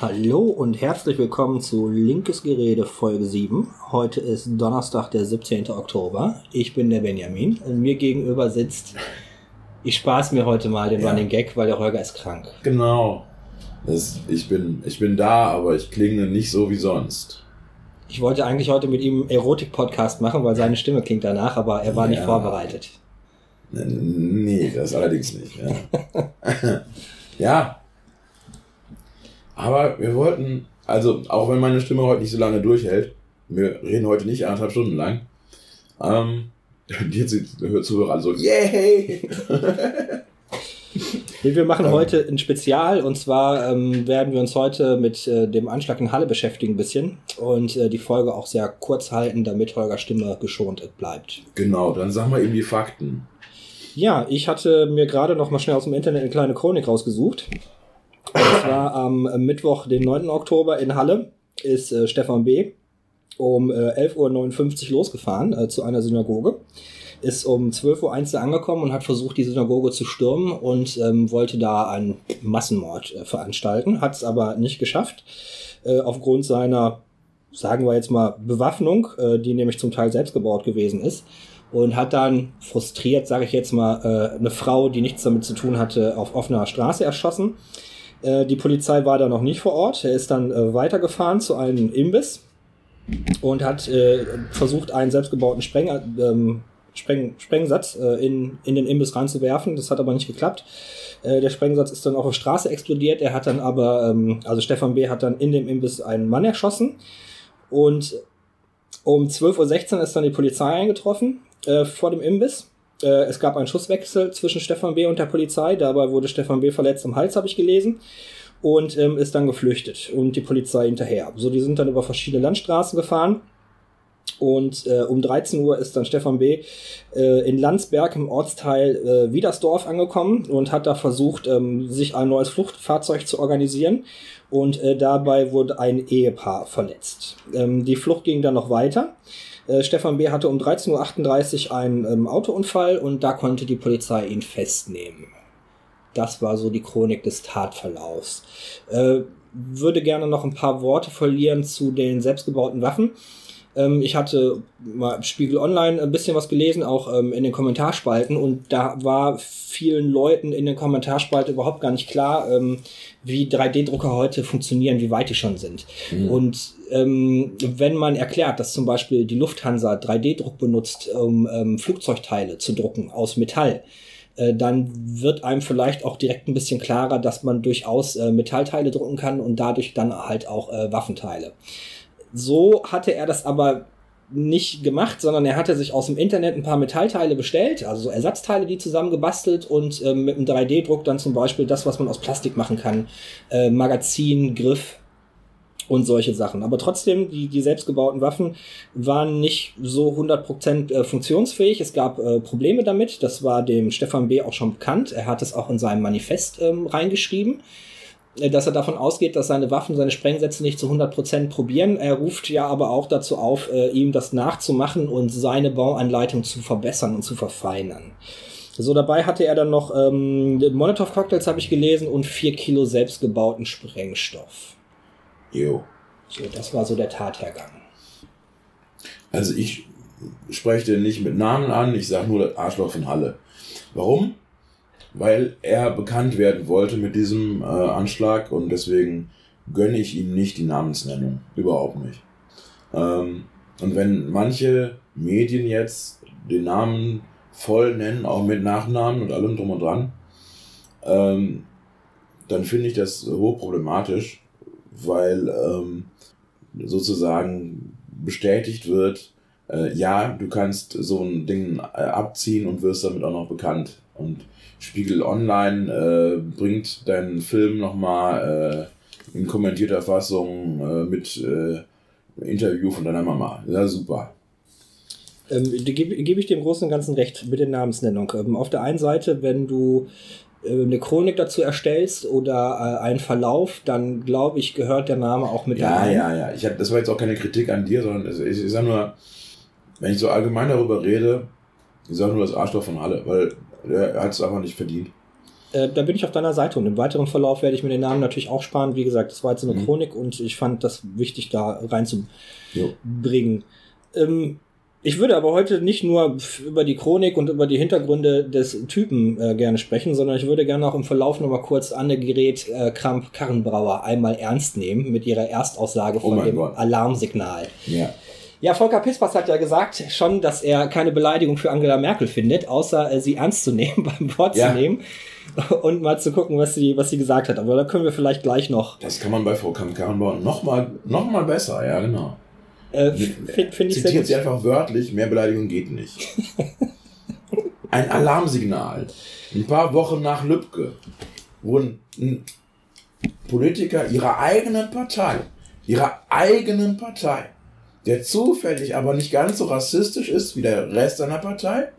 Hallo und herzlich willkommen zu Linkes Gerede Folge 7. Heute ist Donnerstag, der 17. Oktober. Ich bin der Benjamin und mir gegenüber sitzt, ich spaß mir heute mal den Ja. Running Gag, weil der Holger ist krank. Genau. Das, ich, bin, ich bin da, aber ich klinge nicht so wie sonst. Ich wollte eigentlich heute mit ihm einen Erotik-Podcast machen, weil seine Stimme klingt danach, aber er war nicht Ja. vorbereitet. N- Nee, das allerdings nicht. Ja. ja. Aber wir wollten, also auch wenn meine Stimme heute nicht so lange durchhält, wir reden heute nicht anderthalb Stunden lang, ähm, die jetzt die Zuhörer alle so, yay! Nee, Wir machen Ähm. heute ein Spezial und zwar ähm, werden wir uns heute mit äh, dem Anschlag in Halle beschäftigen ein bisschen und äh, die Folge auch sehr kurz halten, damit Holgers Stimme geschont bleibt. genau, dann sag mal eben die Fakten. Ja, ich hatte mir gerade noch mal schnell aus dem Internet eine kleine Chronik rausgesucht. Und zwar am Mittwoch, den 9. Oktober in Halle, ist äh, Stefan B. um äh, 11.59 Uhr losgefahren äh, zu einer Synagoge. Ist um 12.01 Uhr angekommen und hat versucht, die Synagoge zu stürmen und ähm, wollte da einen Massenmord äh, veranstalten. Hat es aber nicht geschafft. Äh, aufgrund seiner, sagen wir jetzt mal, Bewaffnung, äh, die nämlich zum Teil selbst gebaut gewesen ist und hat dann frustriert, sage ich jetzt mal, äh, eine Frau, die nichts damit zu tun hatte, auf offener Straße erschossen. Äh, die Polizei war da noch nicht vor Ort. Er ist dann äh, weitergefahren zu einem Imbiss und hat äh, versucht, einen selbstgebauten Spreng, ähm, Spreng, Sprengsatz äh, in, in den Imbiss reinzuwerfen. Das hat aber nicht geklappt. Äh, der Sprengsatz ist dann auf der Straße explodiert. Er hat dann aber, ähm, also Stefan B. hat dann in dem Imbiss einen Mann erschossen und um 12.16 Uhr ist dann die Polizei eingetroffen äh, vor dem Imbiss. Äh, es gab einen Schusswechsel zwischen Stefan B. und der Polizei. Dabei wurde Stefan B. verletzt am Hals, habe ich gelesen. Und ähm, ist dann geflüchtet und die Polizei hinterher. So, die sind dann über verschiedene Landstraßen gefahren. Und äh, um 13 Uhr ist dann Stefan B. Äh, in Landsberg im Ortsteil äh, Wiedersdorf angekommen und hat da versucht, ähm, sich ein neues Fluchtfahrzeug zu organisieren. Und äh, dabei wurde ein Ehepaar verletzt. Ähm, die Flucht ging dann noch weiter. Äh, Stefan B. hatte um 13.38 Uhr einen ähm, Autounfall und da konnte die Polizei ihn festnehmen. Das war so die Chronik des Tatverlaufs. Äh, würde gerne noch ein paar Worte verlieren zu den selbstgebauten Waffen. Ähm, ich hatte mal im Spiegel Online ein bisschen was gelesen, auch ähm, in den Kommentarspalten, und da war vielen Leuten in den Kommentarspalten überhaupt gar nicht klar, ähm, wie 3D-Drucker heute funktionieren, wie weit die schon sind. Und ähm, wenn man erklärt, dass zum Beispiel die Lufthansa 3D-Druck benutzt, um ähm, Flugzeugteile zu drucken aus Metall, äh, dann wird einem vielleicht auch direkt ein bisschen klarer, dass man durchaus äh, Metallteile drucken kann und dadurch dann halt auch äh, Waffenteile. So hatte er das aber nicht gemacht, sondern er hatte sich aus dem Internet ein paar Metallteile bestellt, also so Ersatzteile, die zusammengebastelt und ähm, mit einem 3D-Druck dann zum Beispiel das, was man aus Plastik machen kann, äh, Magazin, Griff und solche Sachen. Aber trotzdem, die, die selbstgebauten Waffen waren nicht so 100% äh, funktionsfähig. Es gab äh, Probleme damit. Das war dem Stefan B. auch schon bekannt. Er hat es auch in seinem Manifest ähm, reingeschrieben äh, dass er davon ausgeht, dass seine Waffen, seine Sprengsätze nicht zu 100% probieren. Er ruft ja aber auch dazu auf, äh, ihm das nachzumachen und seine Bauanleitung zu verbessern und zu verfeinern. So, dabei hatte er dann noch ähm, Molotow-Cocktails, habe ich gelesen, und vier Kilo selbstgebauten Sprengstoff. Jo. So, das war so der Tathergang. Also ich spreche den nicht mit Namen an, ich sage nur das Arschloch von Halle. Warum? Weil er bekannt werden wollte mit diesem äh, Anschlag und deswegen gönne ich ihm nicht die Namensnennung. Überhaupt nicht. Ähm, und wenn manche Medien jetzt den Namen voll nennen, auch mit Nachnamen und allem drum und dran, ähm, dann finde ich das hochproblematisch, weil ähm, sozusagen bestätigt wird, äh, ja, du kannst so ein Ding äh, abziehen und wirst damit auch noch bekannt. Und Spiegel Online äh, bringt deinen Film nochmal äh, in kommentierter Fassung äh, mit äh, Interview von deiner Mama. Ja, super. Ähm, gebe geb ich dem Großen und Ganzen recht mit der Namensnennung. Ähm, auf der einen Seite, wenn du äh, eine Chronik dazu erstellst oder äh, einen Verlauf, dann glaube ich, gehört der Name auch mit Ja, rein. ja, ja. Ich hab, das war jetzt auch keine Kritik an dir, sondern es- ich, ich sage nur, wenn ich so allgemein darüber rede, ich sage nur das Arschloch von Halle, weil er hat es einfach nicht verdient. Äh, da bin ich auf deiner Seite und im weiteren Verlauf werde ich mir den Namen natürlich auch sparen. Wie gesagt, das war jetzt eine Mhm. Chronik und ich fand das wichtig, da reinzubringen. Ähm, ich würde aber heute nicht nur über die Chronik und über die Hintergründe des Typen äh, gerne sprechen, sondern ich würde gerne auch im Verlauf noch mal kurz Annegret äh, Kramp-Karrenbrauer einmal ernst nehmen mit ihrer Erstaussage Oh von dem Gott. Alarmsignal. Ja. Ja, Volker Pispers hat ja gesagt schon, dass er keine Beleidigung für Angela Merkel findet, außer äh, sie ernst zu nehmen, beim Wort Ja. zu nehmen und mal zu gucken, was sie, was sie gesagt hat. Aber da können wir vielleicht gleich noch. Das kann man bei Frau Kamm-Karrenbauer noch mal, noch mal besser, ja, genau. Äh, Finde find ich sehr sie einfach wörtlich, mehr Beleidigung geht nicht. Ein Alarmsignal. Ein paar Wochen nach Lübcke wurden Politiker ihrer eigenen Partei, ihrer eigenen Partei, der zufällig aber nicht ganz so rassistisch ist wie der Rest seiner Partei,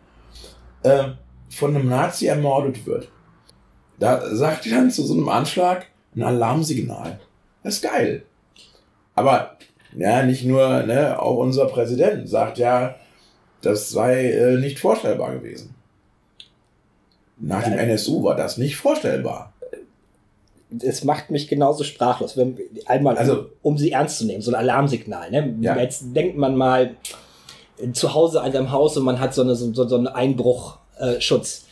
äh, von einem Nazi ermordet wird. Da sagt er dann zu so einem Anschlag ein Alarmsignal. Das ist geil. Aber ja, nicht nur, ne, auch unser Präsident sagt ja, das sei äh, nicht vorstellbar gewesen. Nach dem Ja. NSU war das nicht vorstellbar. Es macht mich genauso sprachlos. Wenn, einmal, Also- um sie ernst zu nehmen, so ein Alarmsignal. Ne? Ja. Jetzt denkt man mal äh, zu Hause an seinem Haus und man hat so, eine, so, so einen Einbruchschutz.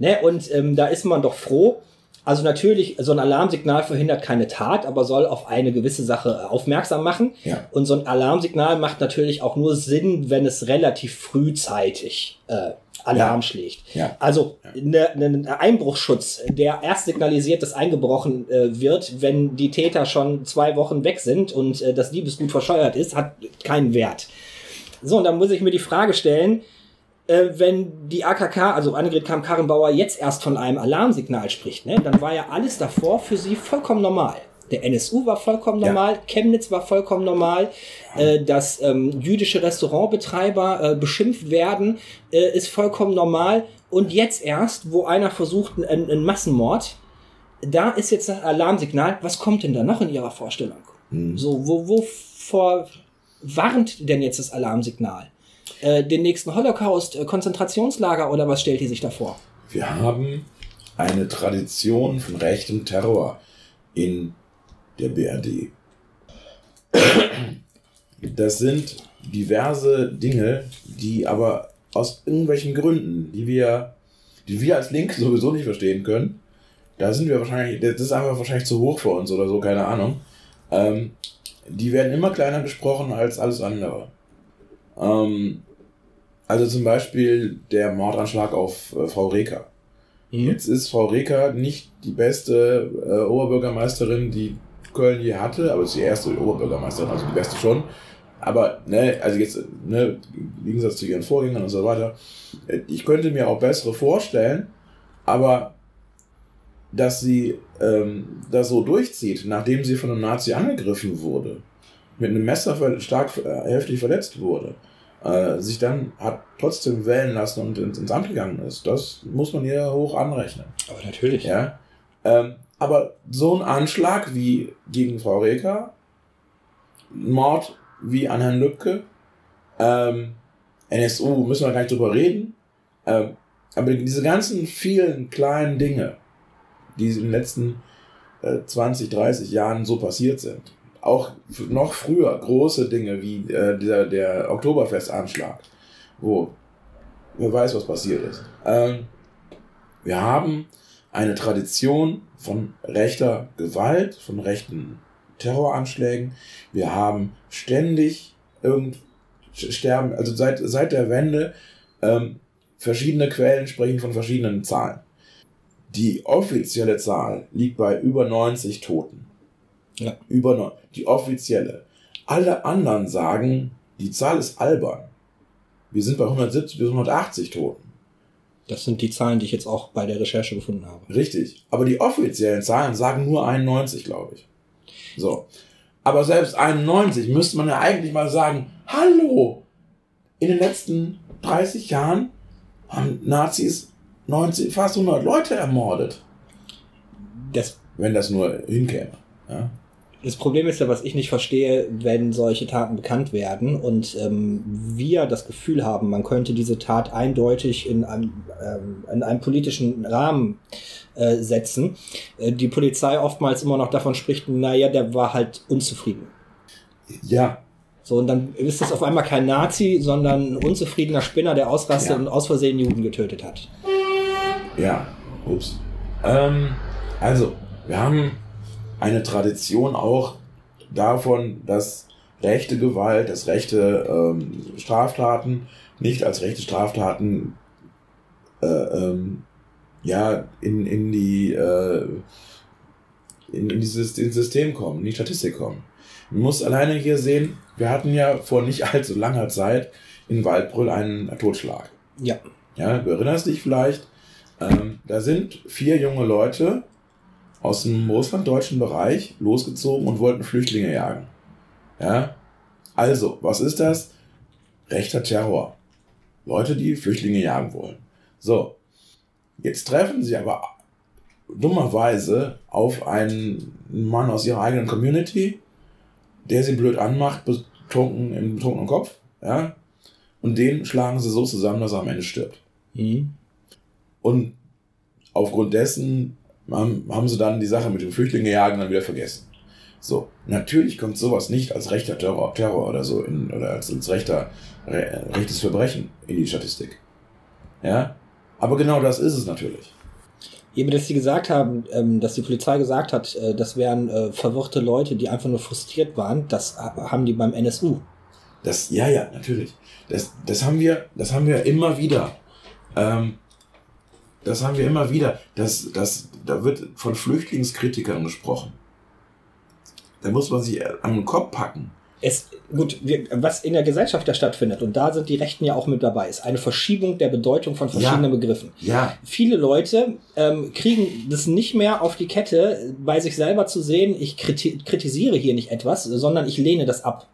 Äh, ne? Und ähm, da ist man doch froh. Also natürlich, so ein Alarmsignal verhindert keine Tat, aber soll auf eine gewisse Sache äh, aufmerksam machen. Ja. Und so ein Alarmsignal macht natürlich auch nur Sinn, wenn es relativ frühzeitig äh, Alarm Ja. schlägt. Ja. Also ne, ne, ein Einbruchschutz, der erst signalisiert, dass eingebrochen äh, wird, wenn die Täter schon zwei Wochen weg sind und äh, das Diebesgut verscheuert ist, hat keinen Wert. So, und dann muss ich mir die Frage stellen, äh, wenn die AKK, also Annegret Kamm-Karrenbauer, jetzt erst von einem Alarmsignal spricht, ne, dann war ja alles davor für sie vollkommen normal. Der NSU war vollkommen Ja. normal, Chemnitz war vollkommen normal, äh, dass ähm, jüdische Restaurantbetreiber äh, beschimpft werden, äh, ist vollkommen normal. Und jetzt erst, wo einer versucht, einen, einen Massenmord, da ist jetzt das Alarmsignal. Was kommt denn da noch in Ihrer Vorstellung? Hm. So, wo, wovor warnt denn jetzt das Alarmsignal? Äh, den nächsten Holocaust, Konzentrationslager oder was stellt die sich da vor? Wir haben eine Tradition von rechtem Terror in der BRD. Das sind diverse Dinge, die aber aus irgendwelchen Gründen, die wir, die wir als Link sowieso nicht verstehen können, da sind wir wahrscheinlich, das ist einfach wahrscheinlich zu hoch für uns oder so, keine Ahnung. Ähm, die werden immer kleiner gesprochen als alles andere. Ähm, also zum Beispiel der Mordanschlag auf äh, Frau Reker. Jetzt ist Frau Reker nicht die beste äh, Oberbürgermeisterin, die Köln je hatte, aber ist die erste Oberbürgermeisterin, also die beste schon. Aber, ne, also jetzt, ne, im Gegensatz zu ihren Vorgängern und so weiter, äh, ich könnte mir auch bessere vorstellen, aber dass sie ähm, das so durchzieht, nachdem sie von einem Nazi angegriffen wurde, mit einem Messer stark äh, heftig verletzt wurde, äh, sich dann hat trotzdem wählen lassen und ins, ins Amt gegangen ist, das muss man ihr hoch anrechnen. Aber natürlich. Ja? Ähm, aber so ein Anschlag wie gegen Frau Reker, Mord wie an Herrn Lübcke, ähm, NSU, müssen wir gar nicht drüber reden. Ähm, aber diese ganzen vielen kleinen Dinge, die in den letzten äh, 20, 30 Jahren so passiert sind, auch noch früher große Dinge wie äh, dieser, der Oktoberfestanschlag, wo wer weiß, was passiert ist. Ähm, wir haben eine Tradition von rechter Gewalt, von rechten Terroranschlägen. Wir haben ständig irgend sterben, also seit, seit der Wende, ähm, verschiedene Quellen sprechen von verschiedenen Zahlen. Die offizielle Zahl liegt bei über 90 Toten. Ja. Über neun, die offizielle. Alle anderen sagen, die Zahl ist albern. Wir sind bei 170 bis 180 Toten. Das sind die Zahlen, die ich jetzt auch bei der Recherche gefunden habe. Richtig. Aber die offiziellen Zahlen sagen nur 91, glaube ich. So. Aber selbst 91 müsste man ja eigentlich mal sagen, hallo, in den letzten 30 Jahren haben Nazis 90, fast 100 Leute ermordet. Das, Wenn das nur hinkäme. Ja? Das Problem ist ja, was ich nicht verstehe, wenn solche Taten bekannt werden und ähm, wir das Gefühl haben, man könnte diese Tat eindeutig in einem, ähm, in einem politischen Rahmen äh, setzen. Äh, die Polizei oftmals immer noch davon spricht, naja, der war halt unzufrieden. Ja. So, und dann ist das auf einmal kein Nazi, sondern ein unzufriedener Spinner, der ausrastet Ja. und aus Versehen Juden getötet hat. Ja, ups. Ähm, also, wir haben eine Tradition auch davon, dass rechte Gewalt, dass rechte ähm, Straftaten nicht als rechte Straftaten äh, ähm, ja, in, in die äh, in, in dieses ins System kommen, in die Statistik kommen. Man muss alleine hier sehen, wir hatten ja vor nicht allzu langer Zeit in Waldbrüll einen Totschlag. Ja. Ja, du erinnerst dich vielleicht, ähm, da sind vier junge Leute aus dem russlanddeutschen Bereich losgezogen und wollten Flüchtlinge jagen. Ja, also, was ist das? Rechter Terror. Leute, die Flüchtlinge jagen wollen. So, jetzt treffen sie aber dummerweise auf einen Mann aus ihrer eigenen Community, der sie blöd anmacht, betrunken im betrunkenen Kopf, ja, und den schlagen sie so zusammen, dass er am Ende stirbt. Mhm. Und aufgrund dessen haben, haben sie dann die Sache mit dem Flüchtlinge jagen dann wieder vergessen. So, natürlich kommt sowas nicht als rechter Terror, Terror oder so in, oder als, als rechter, re, rechtes Verbrechen in die Statistik. Ja, aber genau das ist es natürlich. Eben, dass sie gesagt haben, ähm, dass die Polizei gesagt hat, äh, das wären äh, verwirrte Leute, die einfach nur frustriert waren, das ha- haben die beim NSU. Das, ja, ja, natürlich. Das, das haben wir, das haben wir immer wieder. Ähm, das haben wir immer wieder. Das, das, da wird von Flüchtlingskritikern gesprochen. Da muss man sich an den Kopf packen. Es, gut, wir, was in der Gesellschaft ja stattfindet, und da sind die Rechten ja auch mit dabei, ist eine Verschiebung der Bedeutung von verschiedenen Begriffen. Ja, Viele Leute ähm, kriegen das nicht mehr auf die Kette, bei sich selber zu sehen, ich kriti kritisiere hier nicht etwas, sondern ich lehne das ab.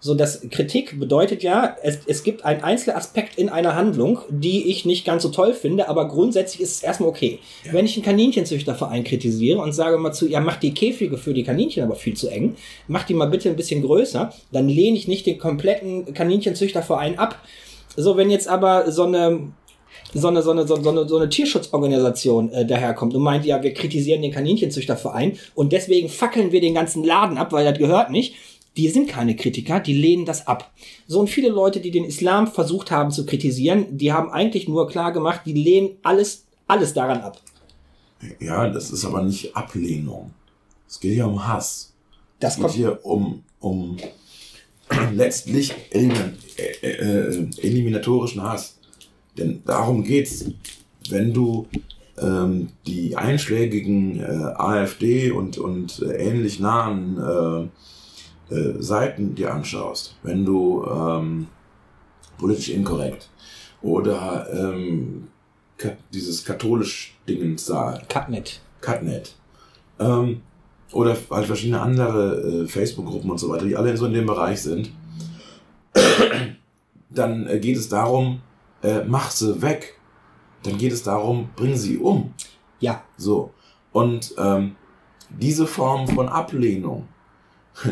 So, das Kritik bedeutet ja, es, es gibt einen Einzelaspekt in einer Handlung, die ich nicht ganz so toll finde, aber grundsätzlich ist es erstmal okay. Ja. Wenn ich einen Kaninchenzüchterverein kritisiere und sage mal zu, ja, macht die Käfige für die Kaninchen aber viel zu eng, macht die mal bitte ein bisschen größer, dann lehne ich nicht den kompletten Kaninchenzüchterverein ab. So, wenn jetzt aber so eine so eine, so eine, so eine, so eine Tierschutzorganisation äh, daherkommt und meint, ja, wir kritisieren den Kaninchenzüchterverein und deswegen fackeln wir den ganzen Laden ab, weil das gehört nicht. Die sind keine Kritiker, die lehnen das ab. So und viele Leute, die den Islam versucht haben zu kritisieren, die haben eigentlich nur klar gemacht, die lehnen alles, alles daran ab. ja, das ist aber nicht Ablehnung. Es geht hier um Hass. Das Es geht hier um, um letztlich elimin äh, äh, eliminatorischen Hass. Denn darum geht's. Wenn du ähm, die einschlägigen äh, AfD und, und äh, ähnlich nahen äh, Seiten dir anschaust, wenn du ähm, politisch inkorrekt oder ähm, ka dieses katholisch Dingens da, Cutnet. Cutnet. Ähm, oder halt verschiedene andere äh, Facebook-Gruppen und so weiter, die alle so in dem Bereich sind. Dann äh, geht es darum, äh, mach sie weg. Dann geht es darum, bring sie um. Ja, So. Und ähm, diese Form von Ablehnung,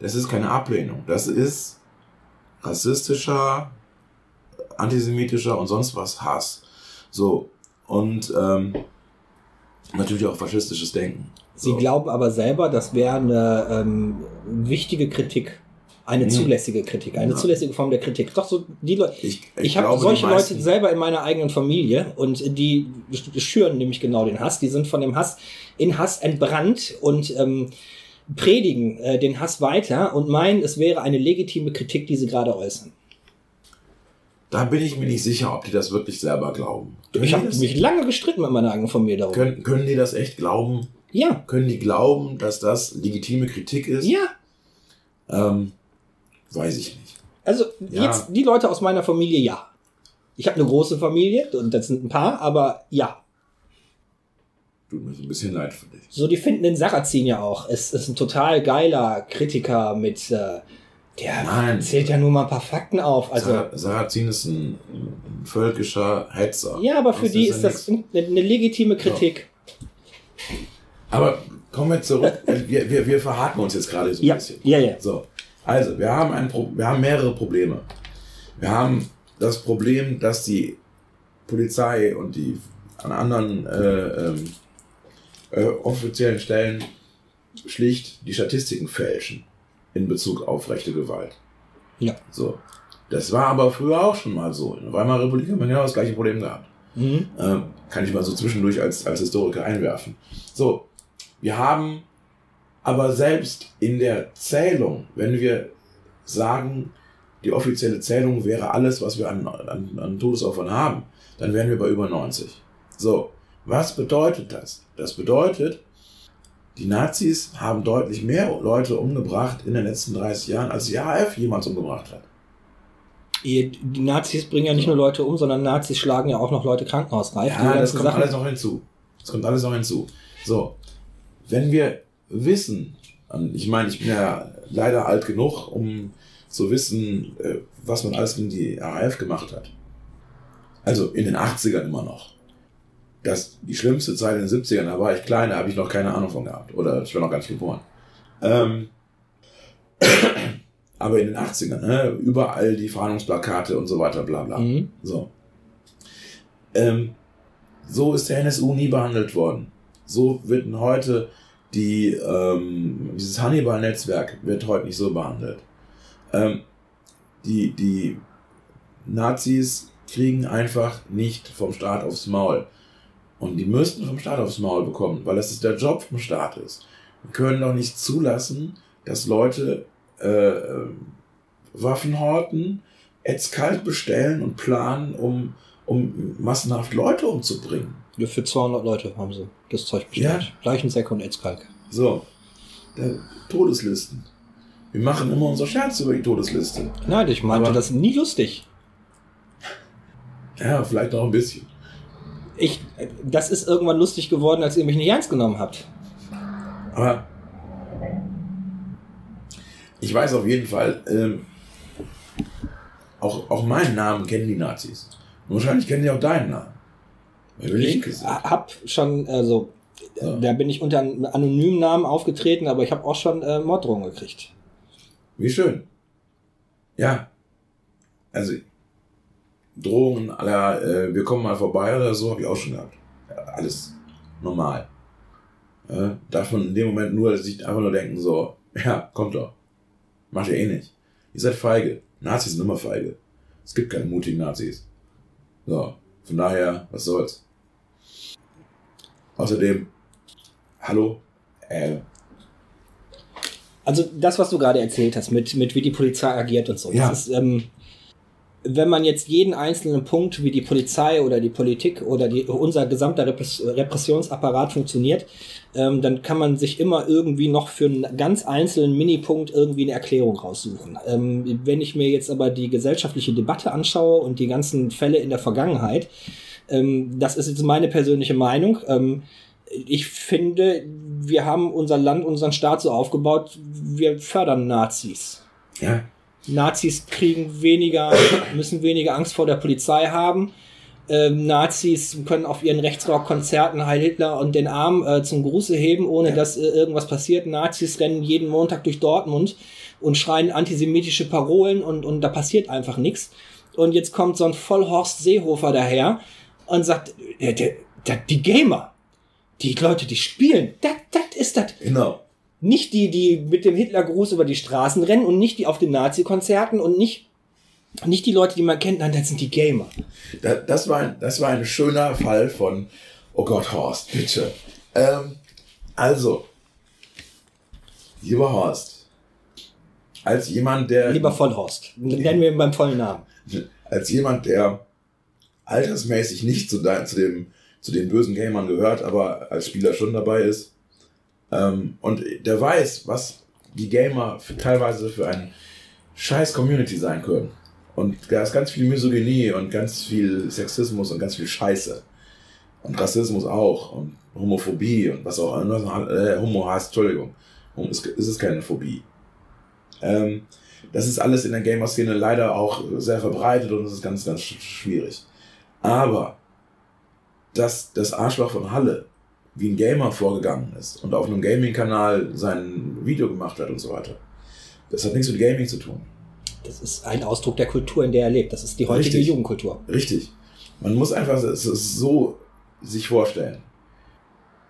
das ist keine Ablehnung. Das ist rassistischer, antisemitischer und sonst was Hass. So. Und ähm, natürlich auch faschistisches Denken. sie So. glauben aber selber, das wäre eine ähm, wichtige Kritik. Eine zulässige Kritik, eine Ja. zulässige Form der Kritik. Doch so die Leute, Ich, Ich, habe glaube, die solche Leute selber in meiner eigenen Familie und die schüren nämlich genau den Hass. Die sind von dem Hass in Hass entbrannt und ähm, predigen äh, den Hass weiter und meinen, es wäre eine legitime Kritik, die sie gerade äußern. Da bin ich mir nicht sicher, ob die das wirklich selber glauben. Können, Ich habe mich lange gestritten mit meiner eigenen Familie darüber. können, können die das echt glauben? Ja, Können die glauben, dass das legitime Kritik ist? ja. Ähm, weiß ich nicht. Also Ja. jetzt die Leute aus meiner Familie, ja. Ich habe eine große Familie und das sind ein paar, aber ja. Tut mir so ein bisschen leid für dich. So, die finden den Sarrazin ja auch. Es ist ein total geiler Kritiker mit, äh, der Nein. zählt ja nur mal ein paar Fakten auf. Also, Sar- Sarrazin ist ein, ein völkischer Hetzer. ja, aber für die ist ja das eine, eine legitime Kritik. Aber kommen wir zurück. wir, wir, wir verhaken uns jetzt gerade so ein Ja, bisschen. ja, ja. So, also wir haben ein Pro wir haben mehrere Probleme. Wir haben das Problem, dass die Polizei und die an anderen äh, ähm, äh, offiziellen Stellen schlicht die Statistiken fälschen in Bezug auf rechte Gewalt. Ja. So. Das war aber früher auch schon mal so. In der Weimarer Republik hat man genau das gleiche Problem gehabt. Mhm. Ähm, kann ich mal so zwischendurch als, als Historiker einwerfen. So, wir haben aber selbst in der Zählung, wenn wir sagen, die offizielle Zählung wäre alles, was wir an, an, an Todesopfern haben, dann wären wir bei über 90. So, was bedeutet das? Das bedeutet, die Nazis haben deutlich mehr Leute umgebracht in den letzten 30 Jahren, als die RAF jemals umgebracht hat. Die Nazis bringen ja nicht nur Leute um, sondern Nazis schlagen ja auch noch Leute krankenhausreif. Ja, das kommt alles noch hinzu. Das kommt alles noch hinzu. So, wenn wir wissen, ich meine, ich bin ja leider alt genug, um zu wissen, äh, was man alles gegen die RAF gemacht hat. Also in den 80ern immer noch. Das, die schlimmste Zeit in den 70ern, da war ich klein, da habe ich noch keine Ahnung von gehabt. Oder ich war noch gar nicht geboren. Ähm, aber in den 80ern, ne, überall die Fahndungsplakate und so weiter, bla bla. Mhm. So. Ähm, so ist der NSU nie behandelt worden. So wird heute die, ähm, dieses Hannibal-Netzwerk wird heute nicht so behandelt. Ähm, die, die Nazis kriegen einfach nicht vom Staat aufs Maul. Und die müssten vom Staat aufs Maul bekommen, weil das ist der Job vom Staat ist. Wir können doch nicht zulassen, dass Leute äh, ähm, Waffen horten, jetzt kalt bestellen und planen, um, um massenhaft Leute umzubringen. Ja, für 200 Leute haben sie das Zeug bestellt. Ja. Leichensäcke und Etzkalk. So, der, Todeslisten. Wir machen immer unser Scherz über die Todesliste. Nein, ich meinte Aber- das nie lustig. Ja, vielleicht noch ein bisschen. Ich, das ist irgendwann lustig geworden, als ihr mich nicht ernst genommen habt. Aber ich weiß auf jeden Fall, ähm, auch, auch meinen Namen kennen die Nazis. Und wahrscheinlich kennen die auch deinen Namen. Ich hab schon, also, Ja. da bin ich unter einem anonymen Namen aufgetreten, aber ich habe auch schon äh, Morddrohungen gekriegt. Wie schön. Ja. Also, Drohungen aller, äh, wir kommen mal vorbei oder so, habe ich auch schon gehabt. Ja, alles normal. Ja, darf man in dem Moment nur sich einfach nur denken, so, ja, kommt doch. Macht ihr eh nicht. Ihr seid feige. Nazis sind immer feige. Es gibt keine mutigen Nazis. So, von daher, was soll's. Außerdem, hallo, äh, Also das, was du gerade erzählt hast, mit, mit wie die Polizei agiert und so. Ja. Das ist, ähm, wenn man jetzt jeden einzelnen Punkt, wie die Polizei oder die Politik oder die, unser gesamter Repress Repressionsapparat funktioniert, ähm, dann kann man sich immer irgendwie noch für einen ganz einzelnen Minipunkt irgendwie eine Erklärung raussuchen. Ähm, wenn ich mir jetzt aber die gesellschaftliche Debatte anschaue und die ganzen Fälle in der Vergangenheit, ähm, das ist jetzt meine persönliche Meinung. Ähm, ich finde, wir haben unser Land, unseren Staat so aufgebaut, wir fördern Nazis. ja, Nazis kriegen weniger, müssen weniger Angst vor der Polizei haben. Ähm, Nazis können auf ihren Rechtsrock-Konzerten Heil Hitler und den Arm äh, zum Gruße heben, ohne Ja. dass äh, irgendwas passiert. Nazis rennen jeden Montag durch Dortmund und schreien antisemitische Parolen und, und da passiert einfach nichts. Und jetzt kommt so ein Vollhorst Seehofer daher und sagt, der, der, der, die Gamer, die Leute, die spielen, das das ist das. genau. Nicht die, die mit dem Hitlergruß über die Straßen rennen und nicht die auf den Nazi-Konzerten und nicht, nicht die Leute, die man kennt, nein, das sind die Gamer. Da, das, war ein, das war ein schöner Fall von, oh Gott, Horst, bitte. Ähm, also, lieber Horst, als jemand, der, Lieber Vollhorst. Nennen wir ihn beim vollen Namen. als jemand, der altersmäßig nicht zu, dein, zu, dem, zu den bösen Gamern gehört, aber als Spieler schon dabei ist, ähm, und der weiß, was die Gamer für, teilweise für ein scheiß Community sein können. Und da ist ganz viel Misogynie und ganz viel Sexismus und ganz viel Scheiße. Und Rassismus auch. Und Homophobie und was auch immer. Äh, Homo-Hass, Entschuldigung. Homo- Es es ist keine Phobie. Ähm, das ist alles in der Gamer-Szene leider auch sehr verbreitet und es ist ganz, ganz sch- schwierig. Aber dass das Arschloch von Halle wie ein Gamer vorgegangen ist und auf einem Gaming-Kanal sein Video gemacht hat und so weiter. Das hat nichts mit Gaming zu tun. Das ist ein Ausdruck der Kultur, in der er lebt. Das ist die heutige Richtig. Jugendkultur. Richtig. Man muss einfach es so sich vorstellen.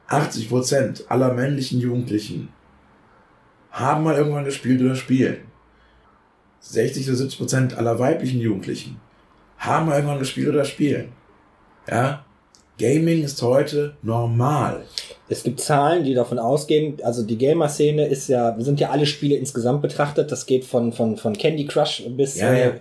80% aller männlichen Jugendlichen haben mal irgendwann gespielt oder spielen. 60 bis 70% aller weiblichen Jugendlichen haben mal irgendwann gespielt oder spielen. Ja? Gaming ist heute normal. Es gibt Zahlen, die davon ausgehen, also die Gamer-Szene ist ja, sind ja alle Spiele insgesamt betrachtet. Das geht von, von, von Candy Crush bis Ja, ja. Äh,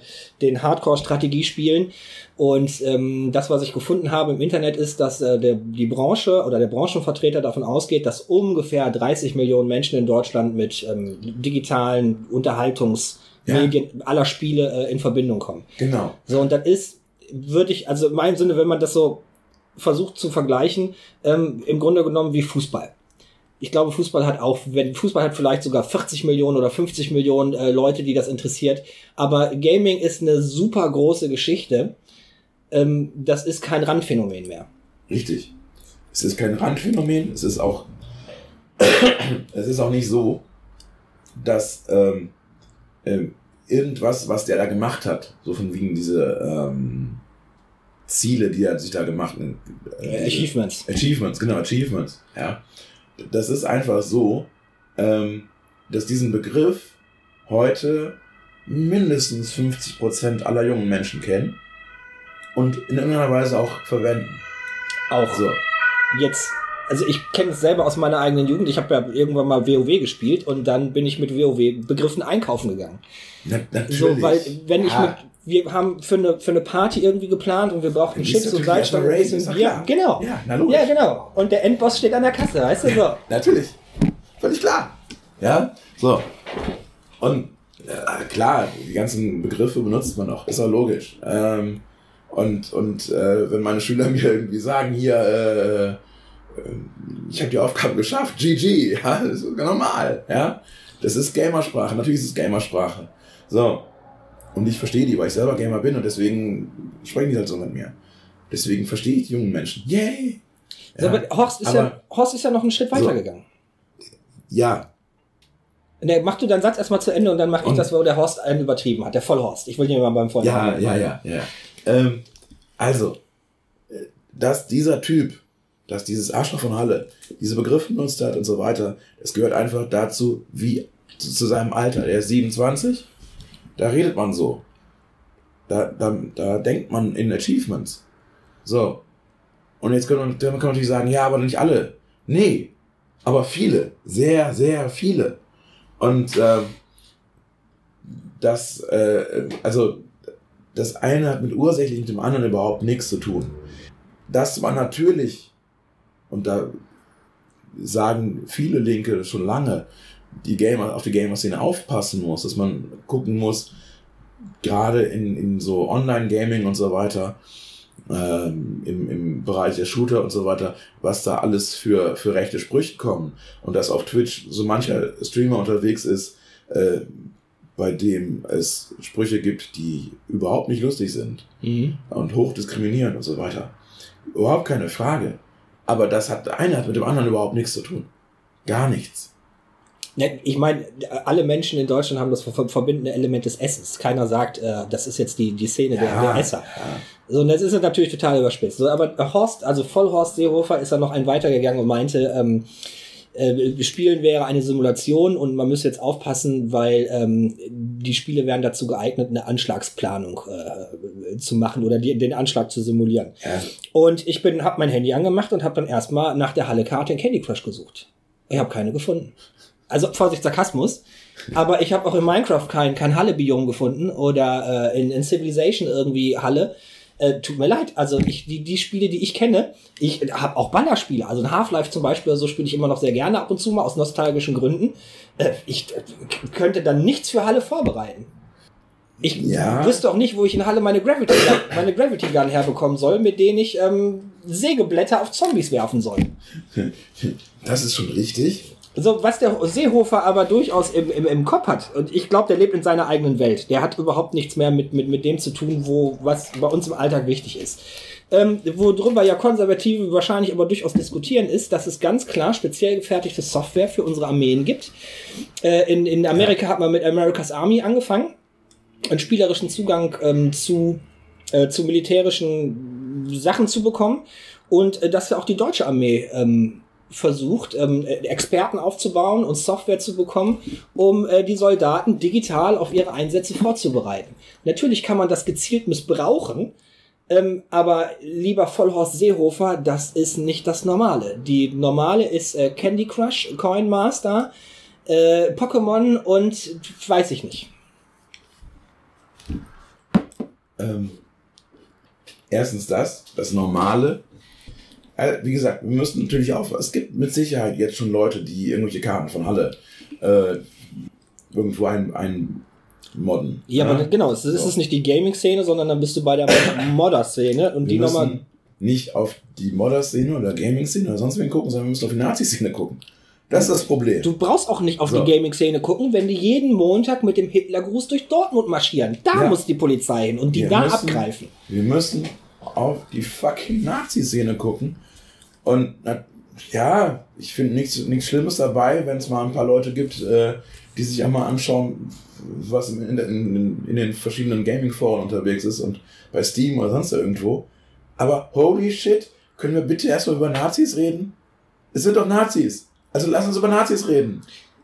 den Hardcore-Strategiespielen. Und ähm, das, was ich gefunden habe im Internet, ist, dass äh, der, die Branche oder der Branchenvertreter davon ausgeht, dass ungefähr 30 Millionen Menschen in Deutschland mit ähm, digitalen Unterhaltungsmedien aller Spiele äh, in Verbindung kommen. Genau. So, und das ist, würde ich, also in meinem Sinne, wenn man das so versucht zu vergleichen, ähm, im Grunde genommen wie Fußball. Ich glaube, Fußball hat auch, wenn Fußball hat vielleicht sogar 40 Millionen oder 50 Millionen äh, Leute, die das interessiert. Aber Gaming ist eine super große Geschichte. Ähm, das ist kein Randphänomen mehr. Richtig. Es ist kein Randphänomen, es ist auch, es ist auch nicht so, dass ähm, ähm, irgendwas, was der da gemacht hat, so von wegen diese ähm, Ziele, die er sich da gemacht hat, Äh, Achievements. Achievements, genau, Achievements, ja. Das ist einfach so, ähm, dass diesen Begriff heute mindestens 50% aller jungen Menschen kennen und in irgendeiner Weise auch verwenden. Auch So. jetzt, also ich kenne es selber aus meiner eigenen Jugend. Ich habe ja irgendwann mal WoW gespielt und dann bin ich mit WoW-Begriffen einkaufen gegangen. Na, natürlich. So, weil wenn ich Ja. mit, wir haben für eine, für eine Party irgendwie geplant und wir brauchten Chips und Salzstangen, klar. Genau. Ja, na logisch. Ja, genau. Und der Endboss steht an der Kasse, weißt du so. Natürlich. Völlig klar. Ja, so. Und äh, klar, die ganzen Begriffe benutzt man noch. Ist auch logisch. Ähm, und und äh, wenn meine Schüler mir irgendwie sagen, hier, äh, ich habe die Aufgabe geschafft, GG, ja, das ist normal, ja. Das ist Gamersprache, natürlich ist es Gamersprache. So. Und ich verstehe die, weil ich selber Gamer bin und deswegen sprechen die halt so mit mir. Deswegen verstehe ich die jungen Menschen. Yay! So, aber Horst ist, ja, aber- Horst ist ja noch einen Schritt weiter So. gegangen. Ja, Ne, mach du deinen Satz erstmal zu Ende und dann mach ich Und- das, wo der Horst einen übertrieben hat. Der Vollhorst. Ich will dir mal beim Ja, Vollhorst. ja, ja, ja. Ähm, also, äh, dass dieser Typ, dass dieses Arschloch von Halle diese Begriffe benutzt hat und so weiter, das gehört einfach dazu, wie zu, seinem Alter. Er ist 27, da redet man so. Da, da, da denkt man in Achievements. So. Und jetzt kann man, kann natürlich sagen, ja, aber nicht alle. Nee, aber viele. Sehr, sehr viele. Und ähm, das, äh, also das eine hat mit ursächlich mit dem anderen überhaupt nichts zu tun. Dass man natürlich, und da sagen viele Linke schon lange, die Gamer, auf die Gamer-Szene aufpassen muss, dass man gucken muss, gerade in, in so Online-Gaming und so weiter, ähm, im, im Bereich der Shooter und so weiter, was da alles für, für rechte Sprüche kommen. Und dass auf Twitch so mancher Streamer unterwegs ist, äh, bei dem es Sprüche gibt, die überhaupt nicht lustig sind Mhm. und hochdiskriminierend und so weiter. Überhaupt keine Frage. Aber das hat, der eine hat mit dem anderen überhaupt nichts zu tun. Gar nichts. Ich meine, alle Menschen in Deutschland haben das ver- verbindende Element des Essens. Keiner sagt, äh, das ist jetzt die, die Szene der, der Esser. So, und das ist natürlich total überspitzt. So, aber Horst, also Vollhorst Seehofer ist dann noch ein weitergegangen und meinte, ähm, äh, Spielen wäre eine Simulation und man müsse jetzt aufpassen, weil ähm, die Spiele wären dazu geeignet, eine Anschlagsplanung äh, zu machen oder die, den Anschlag zu simulieren. Ja. Und ich bin, habe mein Handy angemacht und habe dann erstmal nach der Halle-Karte in Candy Crush gesucht. Ich habe keine gefunden. Also Vorsicht, Sarkasmus. Aber ich habe auch in Minecraft kein, kein Halle-Biom gefunden oder äh, in, in Civilization irgendwie Halle. Äh, tut mir leid. Also ich, die, die Spiele, die ich kenne, ich habe auch Ballerspiele. Also ein Half-Life zum Beispiel, so spiele ich immer noch sehr gerne ab und zu mal aus nostalgischen Gründen. Äh, ich äh, könnte dann nichts für Halle vorbereiten. Ich Ja. wüsste auch nicht, wo ich in Halle meine Gravity, meine Gravity Gun herbekommen soll, mit denen ich ähm, Sägeblätter auf Zombies werfen soll. Das ist schon richtig. So, was der Seehofer aber durchaus im, im, im Kopf hat, und ich glaube, der lebt in seiner eigenen Welt. Der hat überhaupt nichts mehr mit, mit, mit dem zu tun, wo, was bei uns im Alltag wichtig ist. Ähm, worüber ja Konservative wahrscheinlich aber durchaus diskutieren, ist, dass es ganz klar speziell gefertigte Software für unsere Armeen gibt. Äh, in, in Amerika hat man mit America's Army angefangen, einen spielerischen Zugang ähm, zu, äh, zu militärischen Sachen zu bekommen. Und äh, dass auch die deutsche Armee ähm, versucht, ähm, Experten aufzubauen und Software zu bekommen, um äh, die Soldaten digital auf ihre Einsätze vorzubereiten. Natürlich kann man das gezielt missbrauchen, ähm, aber lieber Vollhorst Seehofer, das ist nicht das Normale. Die Normale ist äh, Candy Crush, Coin Master, äh, Pokémon und weiß ich nicht. Ähm, erstens das, das Normale. Äh, wie gesagt, wir müssen natürlich auch, es gibt mit Sicherheit jetzt schon Leute, die irgendwelche Karten von Halle äh, irgendwo ein, ein modden. Ja, ja, aber genau, es ist so. nicht die Gaming-Szene, sondern dann bist du bei der Modder-Szene und wir die nochmal. Nicht auf die Modder-Szene oder Gaming-Szene oder sonst wen gucken, sondern wir müssen auf die Nazi-Szene gucken. Das ist das Problem. Du brauchst auch nicht auf so. die Gaming-Szene gucken, wenn die jeden Montag mit dem Hitlergruß durch Dortmund marschieren. Da ja. muss die Polizei hin und die wir da müssen, abgreifen. Wir müssen auf die fucking Nazi-Szene gucken. Und ja, ich finde nichts, nichts Schlimmes dabei, wenn es mal ein paar Leute gibt, äh, die sich einmal anschauen, was in, in, in den verschiedenen Gaming-Foren unterwegs ist und bei Steam oder sonst irgendwo. Aber holy shit, können wir bitte erstmal über Nazis reden? Es sind doch Nazis. Also lass uns über Nazis reden.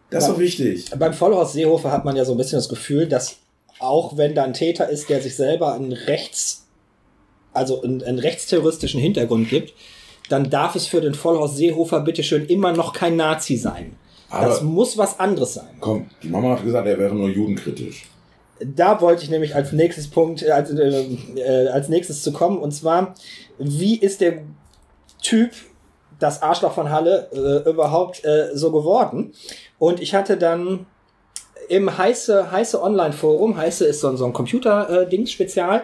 Das ist doch wichtig. Beim Vollhaus Seehofer hat man ja so ein bisschen das Gefühl, dass auch wenn da ein Täter ist, der sich selber einen rechts, also einen, einen rechtsterroristischen Hintergrund gibt, dann darf es für den Vollhaus Seehofer bitteschön immer noch kein Nazi sein. Aber das muss was anderes sein. Komm, die Mama hat gesagt, er wäre nur judenkritisch. Da wollte ich nämlich als nächstes Punkt, äh, als, äh, äh, als nächstes zu kommen. Und zwar, wie ist der Typ, das Arschloch von Halle, äh, überhaupt äh, so geworden? Und ich hatte dann im heiße, heiße Online-Forum, heiße ist so, so ein Computer-Dings-Spezial,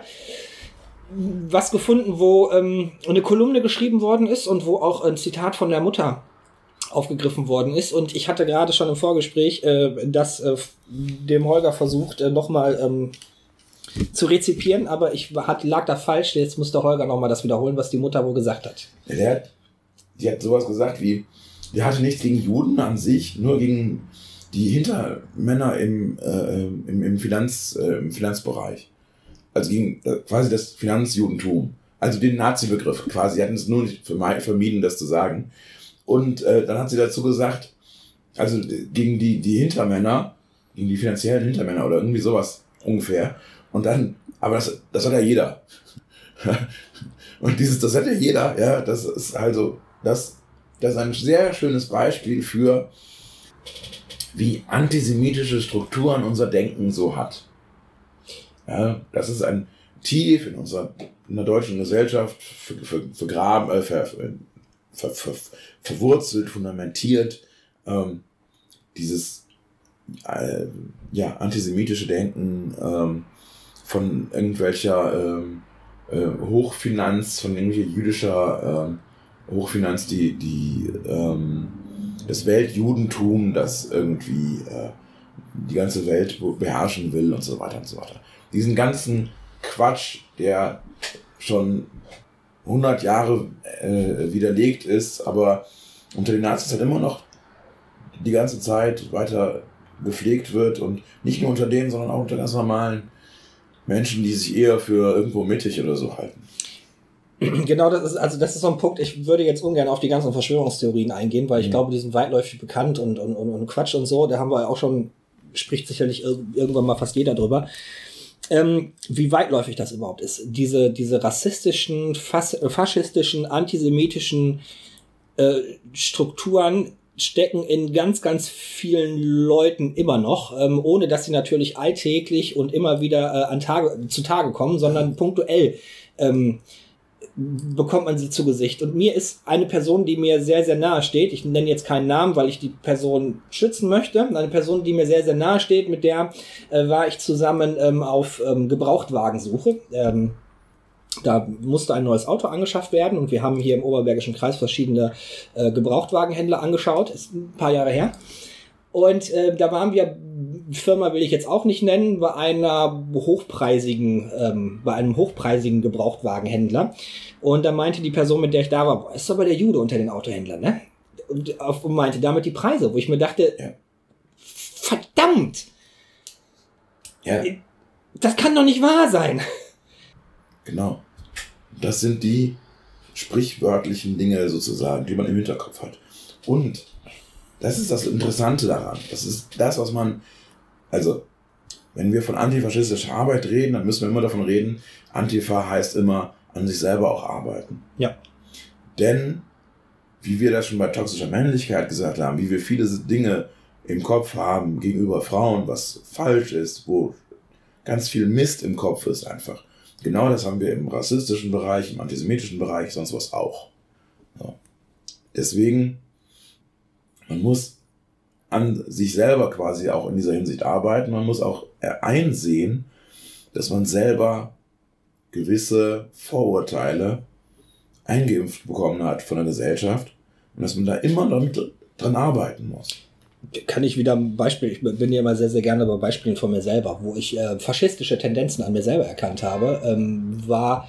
was gefunden, wo ähm, eine Kolumne geschrieben worden ist und wo auch ein Zitat von der Mutter aufgegriffen worden ist. Und ich hatte gerade schon im Vorgespräch äh, das äh, dem Holger versucht, äh, nochmal ähm, zu rezipieren, aber ich hat, lag da falsch. Jetzt muss der Holger nochmal das wiederholen, was die Mutter wohl gesagt hat. Der hat, die hat sowas gesagt wie, die hatte nichts gegen Juden an sich, nur gegen die Hintermänner im, äh, im, im, Finanz, äh, im Finanzbereich. Also gegen äh, quasi das Finanzjudentum. Also den Nazi-Begriff quasi. Hatten es nur nicht vermieden, das zu sagen. Und äh, dann hat sie dazu gesagt, also gegen die, die Hintermänner, gegen die finanziellen Hintermänner oder irgendwie sowas ungefähr. Und dann, aber das, das hat ja jeder. Und dieses, das hat ja jeder, ja, das ist also, das, das ist ein sehr schönes Beispiel für, wie antisemitische Strukturen unser Denken so hat. Ja, das ist ein tief in unserer in der deutschen Gesellschaft vergraben, äh, ver, ver, ver, verwurzelt, fundamentiert. Ähm, dieses äh, ja, antisemitische Denken ähm, von irgendwelcher ähm, äh, Hochfinanz, von irgendwelcher jüdischer ähm, Hochfinanz, die, die ähm, das Weltjudentum, das irgendwie äh, die ganze Welt beherrschen will und so weiter und so weiter. Diesen ganzen Quatsch, der schon 100 Jahre äh, widerlegt ist, aber unter den Nazis halt immer noch die ganze Zeit weiter gepflegt wird und nicht nur unter denen, sondern auch unter ganz normalen Menschen, die sich eher für irgendwo mittig oder so halten. Genau, das ist, also das ist so ein Punkt, ich würde jetzt ungern auf die ganzen Verschwörungstheorien eingehen, weil ich mhm. glaube, die sind weitläufig bekannt und, und, und, und Quatsch und so, da haben wir auch schon, spricht sicherlich irgendwann mal fast jeder drüber ähm, wie weitläufig das überhaupt ist. Diese, diese rassistischen, fas faschistischen, antisemitischen äh, Strukturen stecken in ganz, ganz vielen Leuten immer noch, ähm, ohne dass sie natürlich alltäglich und immer wieder äh, an Tage, zu Tage kommen, sondern punktuell ähm, bekommt man sie zu Gesicht. Und mir ist eine Person, die mir sehr, sehr nahe steht, ich nenne jetzt keinen Namen, weil ich die Person schützen möchte, eine Person, die mir sehr, sehr nahe steht, mit der äh, war ich zusammen ähm, auf ähm, Gebrauchtwagensuche. Ähm, da musste ein neues Auto angeschafft werden und wir haben hier im Oberbergischen Kreis verschiedene äh, Gebrauchtwagenhändler angeschaut, ist ein paar Jahre her. Und äh, da waren wir Firma will ich jetzt auch nicht nennen, bei einer hochpreisigen, ähm, bei einem hochpreisigen Gebrauchtwagenhändler. Und da meinte die Person, mit der ich da war, boah, ist aber der Jude unter den Autohändlern, ne? Und, und meinte damit die Preise, wo ich mir dachte, Ja. verdammt, Ja, das kann doch nicht wahr sein. genau. Das sind die sprichwörtlichen Dinge sozusagen, die man im Hinterkopf hat. Und das ist das Interessante daran. Das ist das, was man, also, wenn wir von antifaschistischer Arbeit reden, dann müssen wir immer davon reden, Antifa heißt immer an sich selber auch arbeiten. Ja. Denn, wie wir das schon bei toxischer Männlichkeit gesagt haben, wie wir viele Dinge im Kopf haben gegenüber Frauen, was falsch ist, wo ganz viel Mist im Kopf ist einfach. Genau das haben wir im rassistischen Bereich, im antisemitischen Bereich, sonst was auch. So. Deswegen, man muss an sich selber quasi auch in dieser Hinsicht arbeiten. Man muss auch einsehen, dass man selber gewisse Vorurteile eingeimpft bekommen hat von der Gesellschaft und dass man da immer damit dran arbeiten muss. Kann ich wieder ein Beispiel, ich bin ja immer sehr, sehr gerne bei Beispielen von mir selber, wo ich äh, faschistische Tendenzen an mir selber erkannt habe, ähm, war,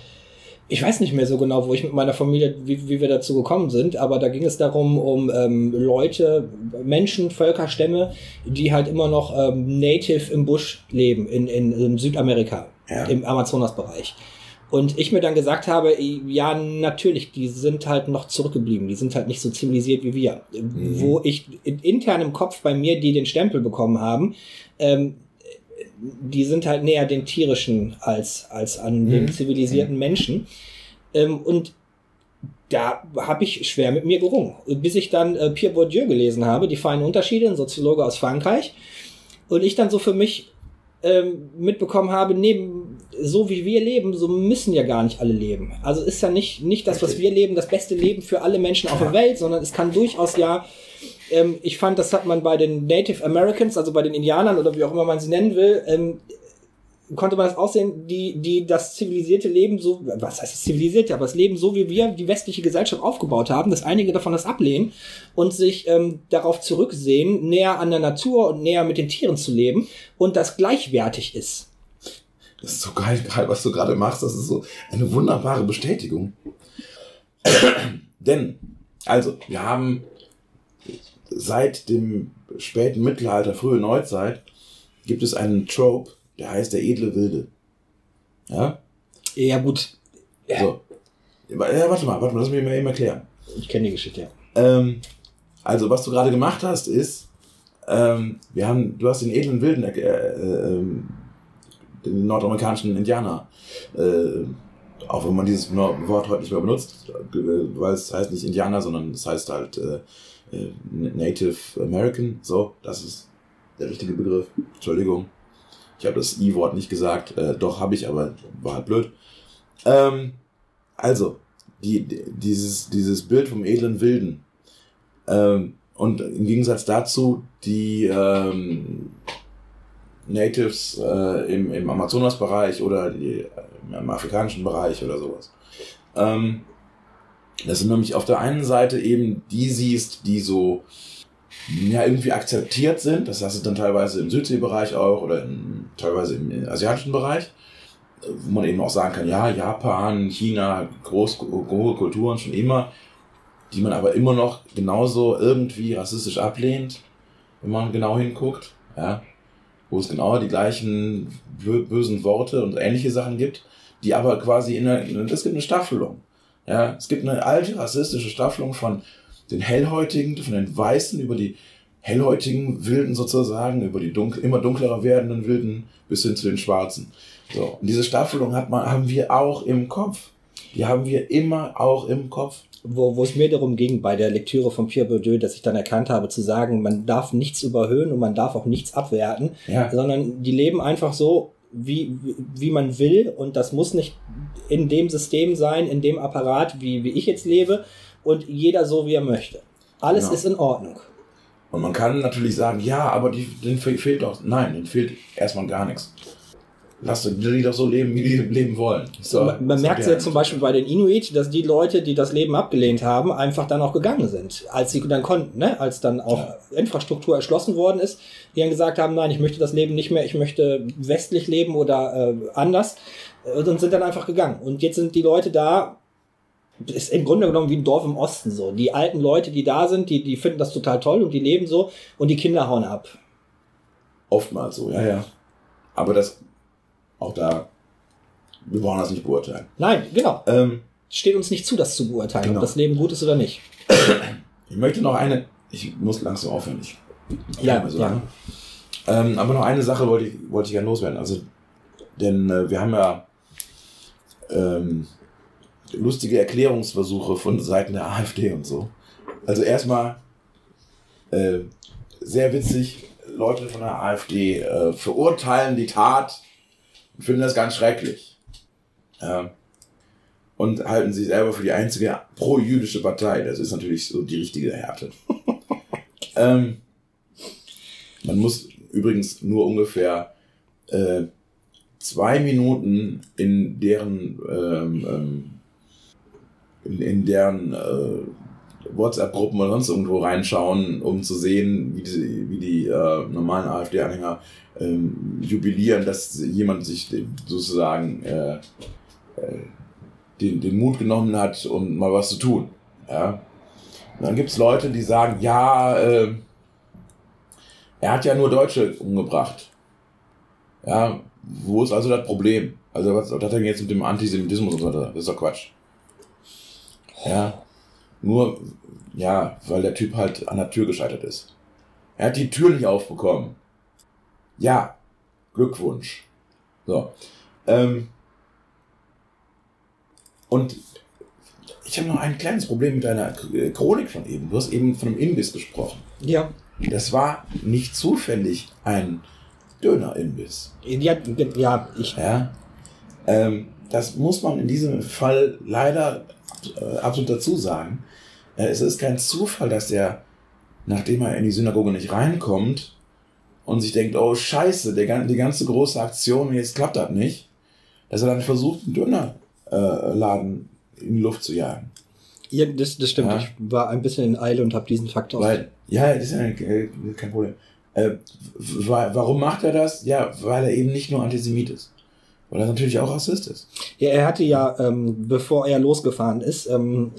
ich weiß nicht mehr so genau, wo ich mit meiner Familie, wie, wie wir dazu gekommen sind, aber da ging es darum, um ähm, Leute, Menschen, Völker, Stämme, die halt immer noch ähm, native im Busch leben, in, in, in Südamerika, Ja. im Amazonasbereich. Und ich mir dann gesagt habe, ja, natürlich, die sind halt noch zurückgeblieben, die sind halt nicht so zivilisiert wie wir. Mhm. Wo ich in, intern im Kopf bei mir, die den Stempel bekommen haben, ähm, die sind halt näher den tierischen als, als an Mhm. den zivilisierten Menschen. Ähm, und da habe ich schwer mit mir gerungen, bis ich dann äh, Pierre Bourdieu gelesen habe, die feinen Unterschiede, ein Soziologe aus Frankreich. Und ich dann so für mich ähm, mitbekommen habe, neben so wie wir leben, so müssen ja gar nicht alle leben. Also ist ja nicht, nicht das, was wir leben, das beste Leben für alle Menschen auf der Welt, sondern es kann durchaus ja, ähm, ich fand, das hat man bei den Native Americans, also bei den Indianern oder wie auch immer man sie nennen will, ähm, konnte man das aussehen, die, die das zivilisierte Leben so, was heißt das zivilisierte, aber das Leben so wie wir die westliche Gesellschaft aufgebaut haben, dass einige davon das ablehnen und sich ähm, darauf zurücksehen, näher an der Natur und näher mit den Tieren zu leben und das gleichwertig ist. Das ist so geil, was du gerade machst. Das ist so eine wunderbare Bestätigung. Denn, also, wir haben seit dem späten Mittelalter, frühe Neuzeit, gibt es einen Trope, der heißt der edle Wilde. Ja? Ja gut, So. Ja, warte mal, warte mal, lass mich mal eben erklären. ich kenne die Geschichte, ja. Ähm, also, was du gerade gemacht hast, ist, ähm, wir haben, du hast den edlen Wilden, äh, äh, den nordamerikanischen Indianer, äh, auch wenn man dieses Wort heute nicht mehr benutzt, äh, weil es heißt nicht Indianer, sondern es heißt halt äh, Native American, so, das ist der richtige Begriff. Entschuldigung, ich habe das I-Wort nicht gesagt, äh, doch habe ich, aber war halt blöd. Ähm, also, die- dieses, dieses Bild vom edlen Wilden, ähm, und im Gegensatz dazu die ähm, Natives äh, im, im Amazonasbereich oder die, äh, im afrikanischen Bereich oder sowas. Ähm, das sind nämlich auf der einen Seite eben die siehst, die so ja, irgendwie akzeptiert sind. Das hast du dann teilweise im Südseebereich auch oder in, teilweise im asiatischen Bereich, wo man eben auch sagen kann, ja, Japan, China, groß, hohe Kulturen schon immer, die man aber immer noch genauso irgendwie rassistisch ablehnt, wenn man genau hinguckt, ja, wo es genau die gleichen bö- bösen Worte und ähnliche Sachen gibt, die aber quasi in einer, es gibt eine Staffelung, ja, es gibt eine alte rassistische Staffelung von den Hellhäutigen, von den Weißen über die hellhäutigen Wilden sozusagen, über die dunkel, immer dunklerer werdenden Wilden bis hin zu den Schwarzen. So, und diese Staffelung hat man, haben wir auch im Kopf. Die haben wir immer auch im Kopf. Wo, wo es mir darum ging, bei der Lektüre von Pierre Bourdieu, dass ich dann erkannt habe, zu sagen, man darf nichts überhöhen und man darf auch nichts abwerten, Ja. sondern die leben einfach so, wie, wie- man will und das muss nicht in dem System sein, in dem Apparat, wie, wie ich jetzt lebe und jeder so, wie er möchte. Alles Genau. ist in Ordnung. Und man kann natürlich sagen, ja, aber die, denen fe- fehlt doch. Nein, denen fehlt erstmal gar nichts. Lass die doch so leben, wie die leben wollen. So, man man merkt es ja zum Beispiel bei den Inuit, dass die Leute, die das Leben abgelehnt haben, einfach dann auch gegangen sind, als sie dann konnten, ne? als dann auch Ja. Infrastruktur erschlossen worden ist, die dann gesagt haben, nein, ich möchte das Leben nicht mehr, ich möchte westlich leben oder äh, anders äh, und sind dann einfach gegangen. Und jetzt sind die Leute da, ist im Grunde genommen wie ein Dorf im Osten so. Die alten Leute, die da sind, die, die finden das total toll und die leben so und die Kinder hauen ab. Oftmals so, ja, ja. Aber das, auch da, wir wollen das nicht beurteilen. Nein, genau. Ähm, Steht uns nicht zu, das zu beurteilen, Genau. ob das Leben gut ist oder nicht. ich möchte noch eine, ich muss langsam aufhören, ich Ja, so ja. Ähm, aber noch eine Sache wollte ich, wollte ich gerne loswerden. Also, denn äh, wir haben ja ähm, lustige Erklärungsversuche von Seiten der AfD und so. Also erstmal äh, sehr witzig, Leute von der AfD äh, verurteilen die Tat finden das ganz schrecklich. Ja. Und halten sie selber für die einzige pro-jüdische Partei. Das ist natürlich so die richtige Härte. ähm, man muss übrigens nur ungefähr äh, zwei Minuten in deren ähm, ähm, in, in deren äh, WhatsApp-Gruppen oder sonst irgendwo reinschauen, um zu sehen, wie die, wie die äh, normalen AfD-Anhänger ähm, jubilieren, dass jemand sich sozusagen äh, äh, den, den Mut genommen hat, um mal was zu tun. Ja? Und dann gibt es Leute, die sagen, ja, äh, er hat ja nur Deutsche umgebracht. Ja, wo ist also das Problem? Also was was hat er denn jetzt mit dem Antisemitismus und so weiter? Das ist doch Quatsch. Ja, nur, ja, weil der Typ halt an der Tür gescheitert ist. Er hat die Tür nicht aufbekommen. Ja, Glückwunsch. So. Ähm, und ich habe noch ein kleines Problem mit deiner äh, Chronik von eben. Du hast eben von einem Imbiss gesprochen. Ja, Das war nicht zufällig ein Dönerimbiss. ja, ja ich, Ja? Ähm, das muss man in diesem Fall leider äh, absolut dazu sagen. Äh, es ist kein Zufall, dass er, nachdem er in die Synagoge nicht reinkommt und sich denkt, oh scheiße, der, die ganze große Aktion, jetzt klappt das nicht, dass er dann versucht, einen Dönerladen äh, in die Luft zu jagen. ja das, das stimmt. Ja. Ich war ein bisschen in Eile und habe diesen Fakt aus. Weil, ja, das ist ja äh, kein Problem. Äh, warum macht er das? Ja, weil er eben nicht nur Antisemit ist. Weil er natürlich auch Rassist ist. Ja, er hatte ja, ähm, bevor er losgefahren ist, ähm,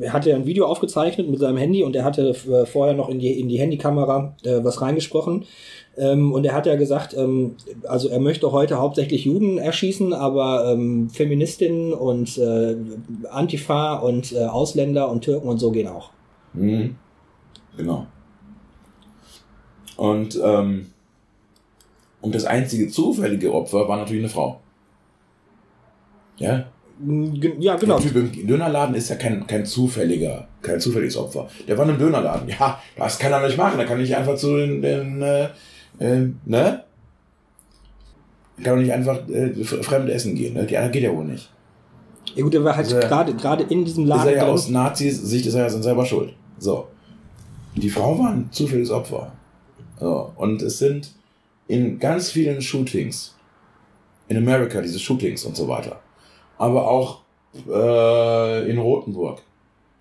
er hatte ein Video aufgezeichnet mit seinem Handy und er hatte äh, vorher noch in die, in die Handykamera äh, was reingesprochen. Ähm, und er hat ja gesagt, ähm, also er möchte heute hauptsächlich Juden erschießen, aber ähm, Feministinnen und äh, Antifa und äh, Ausländer und Türken und so gehen auch. Mhm. Genau. Und, ähm, und das einzige zufällige Opfer war natürlich eine Frau. Ja? Ge- Ja, genau. Der Typ im Dönerladen ist ja kein, kein zufälliger, kein zufälliges Opfer. Der war in einem Dönerladen. Ja, das kann er nicht machen. Da kann ich einfach zu den, den äh, äh, ne? Kann doch nicht einfach äh, fremd essen gehen. Ne? Ja, das geht ja wohl nicht. Ja gut, er war halt Ist er- gerade gerade in diesem ist Laden er ja drin. aus Nazis Sicht ist er ja selber schuld. So. Die Frau war ein zufälliges Opfer. So. Und es sind in ganz vielen Shootings, in Amerika diese Shootings und so weiter, aber auch äh, in Rothenburg.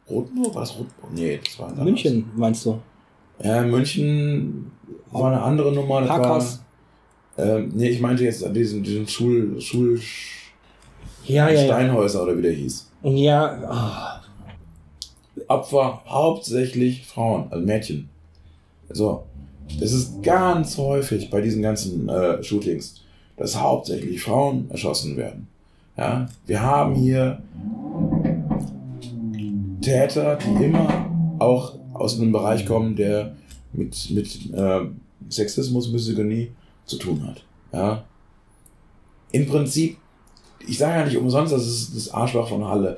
Rothenburg? War das Rothenburg? Nee, das war ein anderes. München, meinst du? Ja, München war eine andere Nummer. Das Parkhaus. war, ähm, nee, ich meinte jetzt diesen, diesen Schul, Schul Ja, ja, ja. Steinhäuser oder wie der hieß. Ja, ah, Opfer hauptsächlich Frauen, also Mädchen. So. Das ist ganz häufig bei diesen ganzen äh, Shootings, dass hauptsächlich Frauen erschossen werden. Ja? Wir haben hier Täter, die immer auch aus einem Bereich kommen, der mit, mit äh, Sexismus, Misogynie zu tun hat. Ja? Im Prinzip, ich sage ja nicht umsonst, das ist das Arschloch von Halle.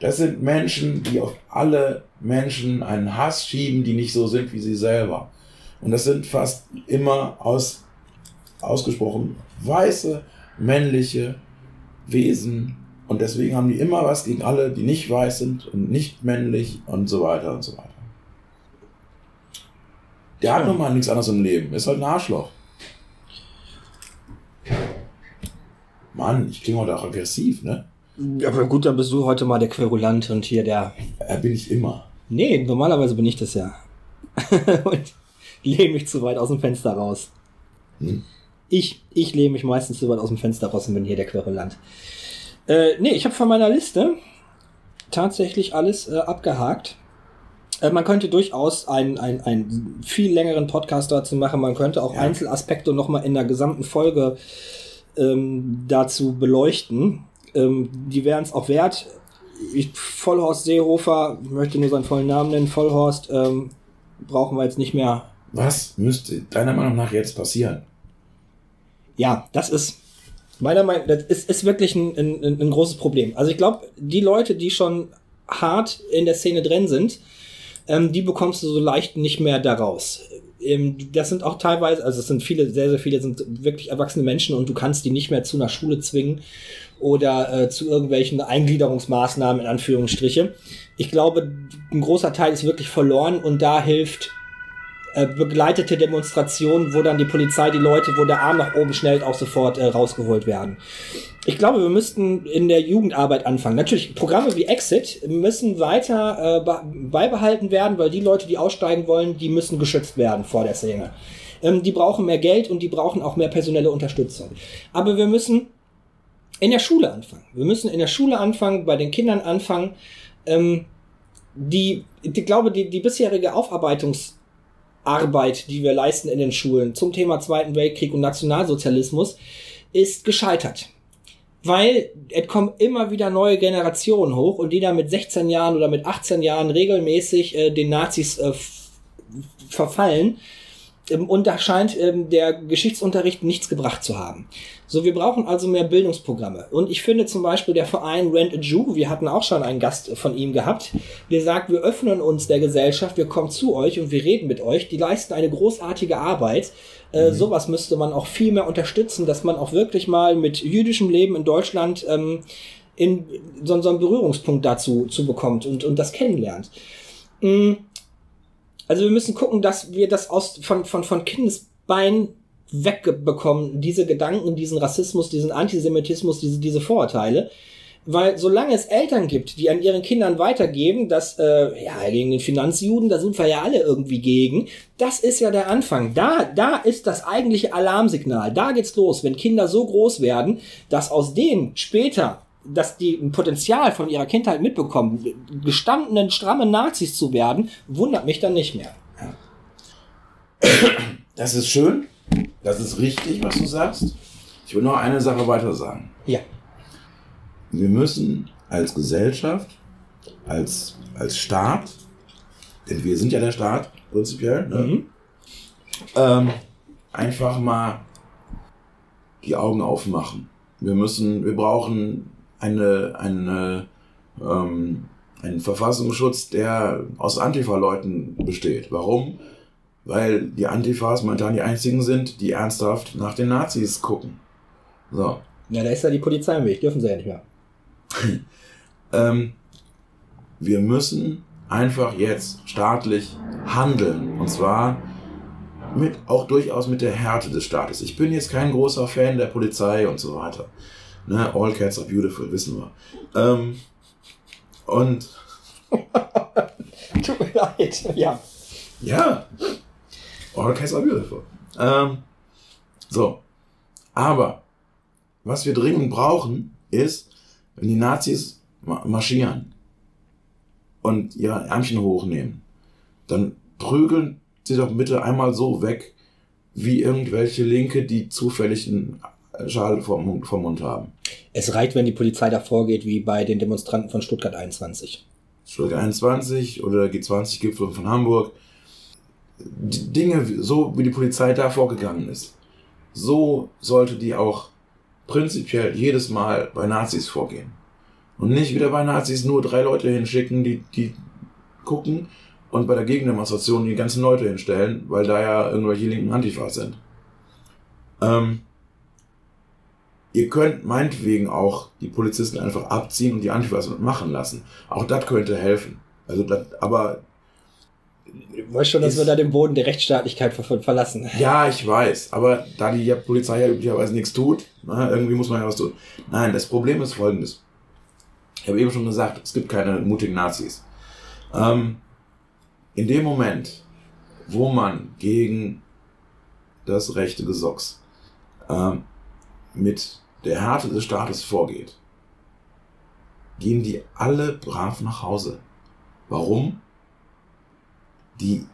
Das sind Menschen, die auf alle Menschen einen Hass schieben, die nicht so sind wie sie selber. Und das sind fast immer aus, ausgesprochen weiße, männliche Wesen. Und deswegen haben die immer was gegen alle, die nicht weiß sind und nicht männlich und so weiter und so weiter. Der hat Ja. nun mal nichts anderes im Leben. Ist halt ein Arschloch. Mann, ich klinge heute auch aggressiv, ne? Ja, aber gut, dann bist du heute mal der Querulant und hier der. Ja, bin ich immer. Nee, normalerweise bin ich das ja. und lehne mich zu weit aus dem Fenster raus. Hm? Ich, ich lehne mich meistens zu weit aus dem Fenster raus und bin hier der Querulant. Äh, nee, ich habe von meiner Liste tatsächlich alles äh, abgehakt. Äh, man könnte durchaus einen, einen, einen viel längeren Podcast dazu machen. Man könnte auch Ja. Einzelaspekte nochmal in der gesamten Folge ähm, dazu beleuchten. Ähm, die wären es auch wert. Ich, Vollhorst Seehofer, möchte nur seinen vollen Namen nennen, Vollhorst, ähm, brauchen wir jetzt nicht mehr. Was müsste deiner Meinung nach jetzt passieren? Ja, das ist meiner Meinung nach, das ist, ist wirklich ein, ein, ein ein großes Problem. Also ich glaube, die Leute, die schon hart in der Szene drin sind, ähm, die bekommst du so leicht nicht mehr daraus. Ähm, das sind auch teilweise, also es sind viele, sehr, sehr viele sind wirklich erwachsene Menschen und du kannst die nicht mehr zu einer Schule zwingen oder äh, zu irgendwelchen Eingliederungsmaßnahmen in Anführungsstriche. Ich glaube, ein großer Teil ist wirklich verloren und da hilft äh, begleitete Demonstrationen, wo dann die Polizei die Leute, wo der Arm nach oben schnellt, auch sofort äh, rausgeholt werden. Ich glaube, wir müssten in der Jugendarbeit anfangen. Natürlich, Programme wie Exit müssen weiter äh, be- beibehalten werden, weil die Leute, die aussteigen wollen, die müssen geschützt werden vor der Szene. Ähm, die brauchen mehr Geld und die brauchen auch mehr personelle Unterstützung. Aber wir müssen in der Schule anfangen. Wir müssen in der Schule anfangen, bei den Kindern anfangen. Ähm, die, ich glaube, die, die bisherige Aufarbeitungsarbeit, die wir leisten in den Schulen zum Thema Zweiten Weltkrieg und Nationalsozialismus, ist gescheitert. Weil es kommen immer wieder neue Generationen hoch und die dann mit 16 Jahren oder mit 18 Jahren regelmäßig äh, den Nazis äh, verfallen. Und da scheint ähm, der Geschichtsunterricht nichts gebracht zu haben. So, wir brauchen also mehr Bildungsprogramme. Und ich finde zum Beispiel der Verein Rent a Jew, wir hatten auch schon einen Gast von ihm gehabt, der sagt, wir öffnen uns der Gesellschaft, wir kommen zu euch und wir reden mit euch. Die leisten eine großartige Arbeit. Äh, Sowas müsste man auch viel mehr unterstützen, dass man auch wirklich mal mit jüdischem Leben in Deutschland ähm, in so, so einen Berührungspunkt dazu zu bekommt und, und das kennenlernt. Mm. Also wir müssen gucken, dass wir das aus von, von, von Kindesbein wegbekommen, diese Gedanken, diesen Rassismus, diesen Antisemitismus, diese, diese Vorurteile. Weil solange es Eltern gibt, die an ihren Kindern weitergeben, dass, äh, ja, gegen den Finanzjuden, da sind wir ja alle irgendwie gegen, das ist ja der Anfang. Da, da ist das eigentliche Alarmsignal. Da geht's los, wenn Kinder so groß werden, dass aus denen später dass die ein Potenzial von ihrer Kindheit mitbekommen, gestandenen, strammen Nazis zu werden, wundert mich dann nicht mehr. Das ist schön. Das ist richtig, was du sagst. Ich will noch eine Sache weiter sagen. Ja. Wir müssen als Gesellschaft, als, als Staat, denn wir sind ja der Staat, prinzipiell, ne? Mhm. ähm, einfach mal die Augen aufmachen. Wir müssen, wir brauchen eine, eine, ähm, einen Verfassungsschutz, der aus Antifa-Leuten besteht. Warum? Weil die Antifas momentan die einzigen sind, die ernsthaft nach den Nazis gucken. So. Ja, da ist ja die Polizei im Weg, dürfen sie ja nicht mehr. Ähm, wir müssen einfach jetzt staatlich handeln. Und zwar mit, auch durchaus mit der Härte des Staates. Ich bin jetzt kein großer Fan der Polizei und so weiter. Ne, all cats are beautiful, wissen wir. Ähm, und Tut mir leid. Ja. ja, all cats are beautiful. Ähm, so, aber was wir dringend brauchen, ist, wenn die Nazis ma- marschieren und ihre Ärmchen hochnehmen, dann prügeln sie doch bitte einmal so weg, wie irgendwelche Linke, die zufällig einen Schal vom Mund, vom Mund haben. Es reicht, wenn die Polizei davor geht, wie bei den Demonstranten von Stuttgart 21. Stuttgart 21 oder G20-Gipfel von Hamburg. Die Dinge, so wie die Polizei da vorgegangen ist, so sollte die auch prinzipiell jedes Mal bei Nazis vorgehen. Und nicht wieder bei Nazis nur drei Leute hinschicken, die, die gucken und bei der Gegendemonstration die ganzen Leute hinstellen, weil da ja irgendwelche linken Antifas sind. Ähm, ihr könnt meinetwegen auch die Polizisten einfach abziehen und die Antifas machen lassen. Auch das könnte helfen. Also das, aber Du weißt schon, dass Ist- wir da den Boden der Rechtsstaatlichkeit ver verlassen. Ja, ich weiß, aber da die Polizei ja üblicherweise nichts tut, na, irgendwie muss man ja was tun. Nein, das Problem ist folgendes. Ich habe eben schon gesagt, es gibt keine mutigen Nazis. Ähm, in dem Moment, wo man gegen das rechte Gesocks ähm, mit der Härte des Staates vorgeht, gehen die alle brav nach Hause. Warum? Die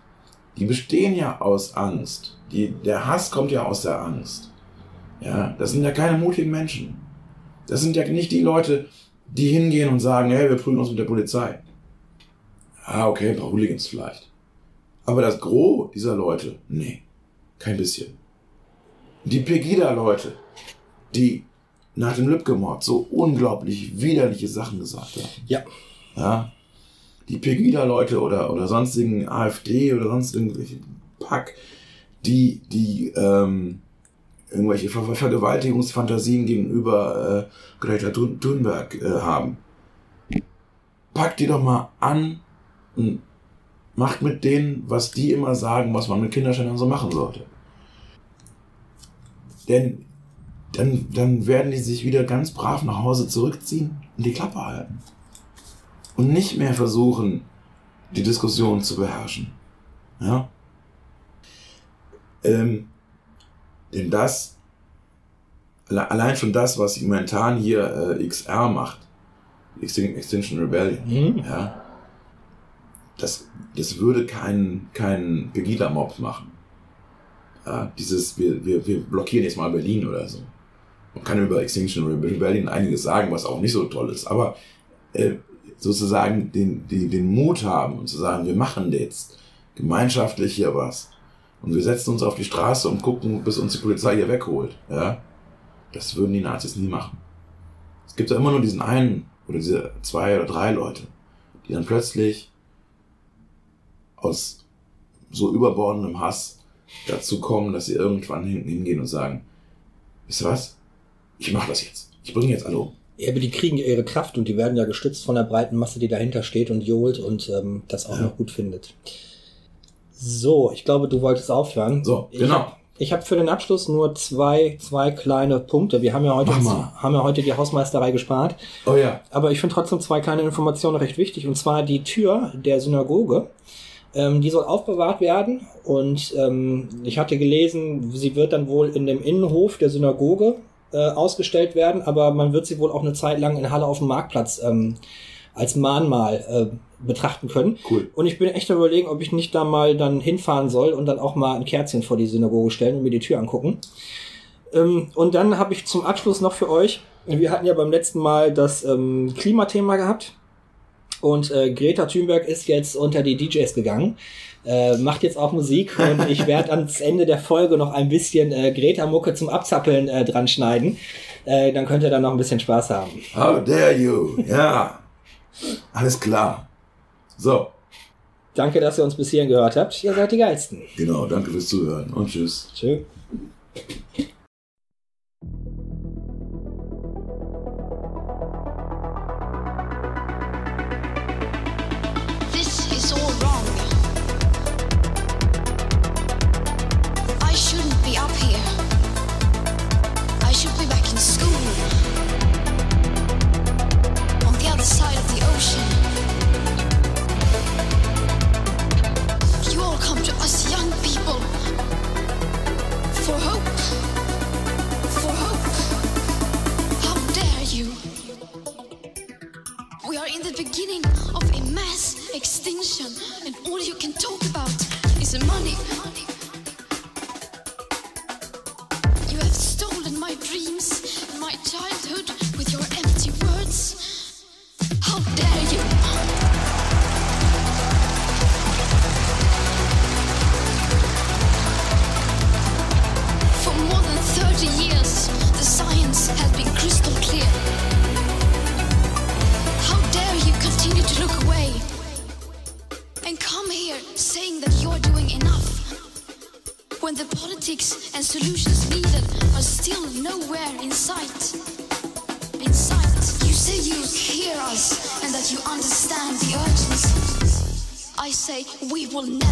die bestehen ja aus Angst. Die, der Hass kommt ja aus der Angst. Ja, das sind ja keine mutigen Menschen. Das sind ja nicht die Leute, die hingehen und sagen, hey, wir prügeln uns mit der Polizei. Ah, okay, ein paar Hooligans vielleicht. Aber das Gros dieser Leute, nee, kein bisschen. Die Pegida-Leute, die nach dem Lübcke-Mord so unglaublich widerliche Sachen gesagt haben. Ja. Ja. Die Pegida-Leute oder, oder sonstigen AfD oder sonst irgendwelche Pack, die, die ähm, irgendwelche Ver Ver Vergewaltigungsfantasien gegenüber äh, Greta Thun Thunberg äh, haben. Packt die doch mal an und macht mit denen, was die immer sagen, was man mit Kinderschändern so machen sollte. Denn dann, dann werden die sich wieder ganz brav nach Hause zurückziehen und die Klappe halten und nicht mehr versuchen, die Diskussion zu beherrschen. Ja? Ähm, denn das, alle- allein schon das, was momentan hier äh, XR macht, Extin- Extinction Rebellion, Mhm. ja, das, das würde keinen kein Pegida-Mob machen. Ja, dieses, wir, wir, wir blockieren jetzt mal Berlin oder so. Man kann über Extinction Rebellion einiges sagen, was auch nicht so toll ist, aber äh, sozusagen den, den, den Mut haben und zu sagen, wir machen jetzt gemeinschaftlich hier was. Und wir setzen uns auf die Straße und gucken, bis uns die Polizei hier wegholt. Ja? Das würden die Nazis nie machen. Es gibt ja immer nur diesen einen oder diese zwei oder drei Leute, die dann plötzlich aus so überbordendem Hass dazu kommen, dass sie irgendwann hingehen und sagen, wisst ihr was? Ich mache das jetzt. Ich bringe jetzt alle um. Ja, aber die kriegen ja ihre Kraft und die werden ja gestützt von der breiten Masse, die dahinter steht und johlt und ähm, das auch Ja. noch gut findet. So, ich glaube, du wolltest aufhören. So, ich genau. Hab, ich habe für den Abschluss nur zwei, zwei kleine Punkte. Wir haben ja heute, mal. haben ja heute die Hausmeisterei gespart. Oh ja. Aber ich finde trotzdem zwei kleine Informationen recht wichtig. Und zwar die Tür der Synagoge. Ähm, die soll aufbewahrt werden. Und ähm, ich hatte gelesen, sie wird dann wohl in dem Innenhof der Synagoge äh, ausgestellt werden. Aber man wird sie wohl auch eine Zeit lang in Halle auf dem Marktplatz ähm, als Mahnmal äh, betrachten können. Cool. Und ich bin echt überlegen, ob ich nicht da mal dann hinfahren soll und dann auch mal ein Kerzchen vor die Synagoge stellen und mir die Tür angucken. Ähm, und dann habe ich zum Abschluss noch für euch, wir hatten ja beim letzten Mal das ähm, Klimathema gehabt. Und äh, Greta Thunberg ist jetzt unter die DJs gegangen, äh, macht jetzt auch Musik und ich werde ans Ende der Folge noch ein bisschen äh, Greta-Mucke zum Abzappeln äh, dran schneiden. Äh, dann könnt ihr dann noch ein bisschen Spaß haben. How dare you? Ja. Alles klar. So, Danke, dass ihr uns bis hierhin gehört habt. Ihr seid die Geilsten. genau. Danke fürs Zuhören und tschüss. Tschö. Will never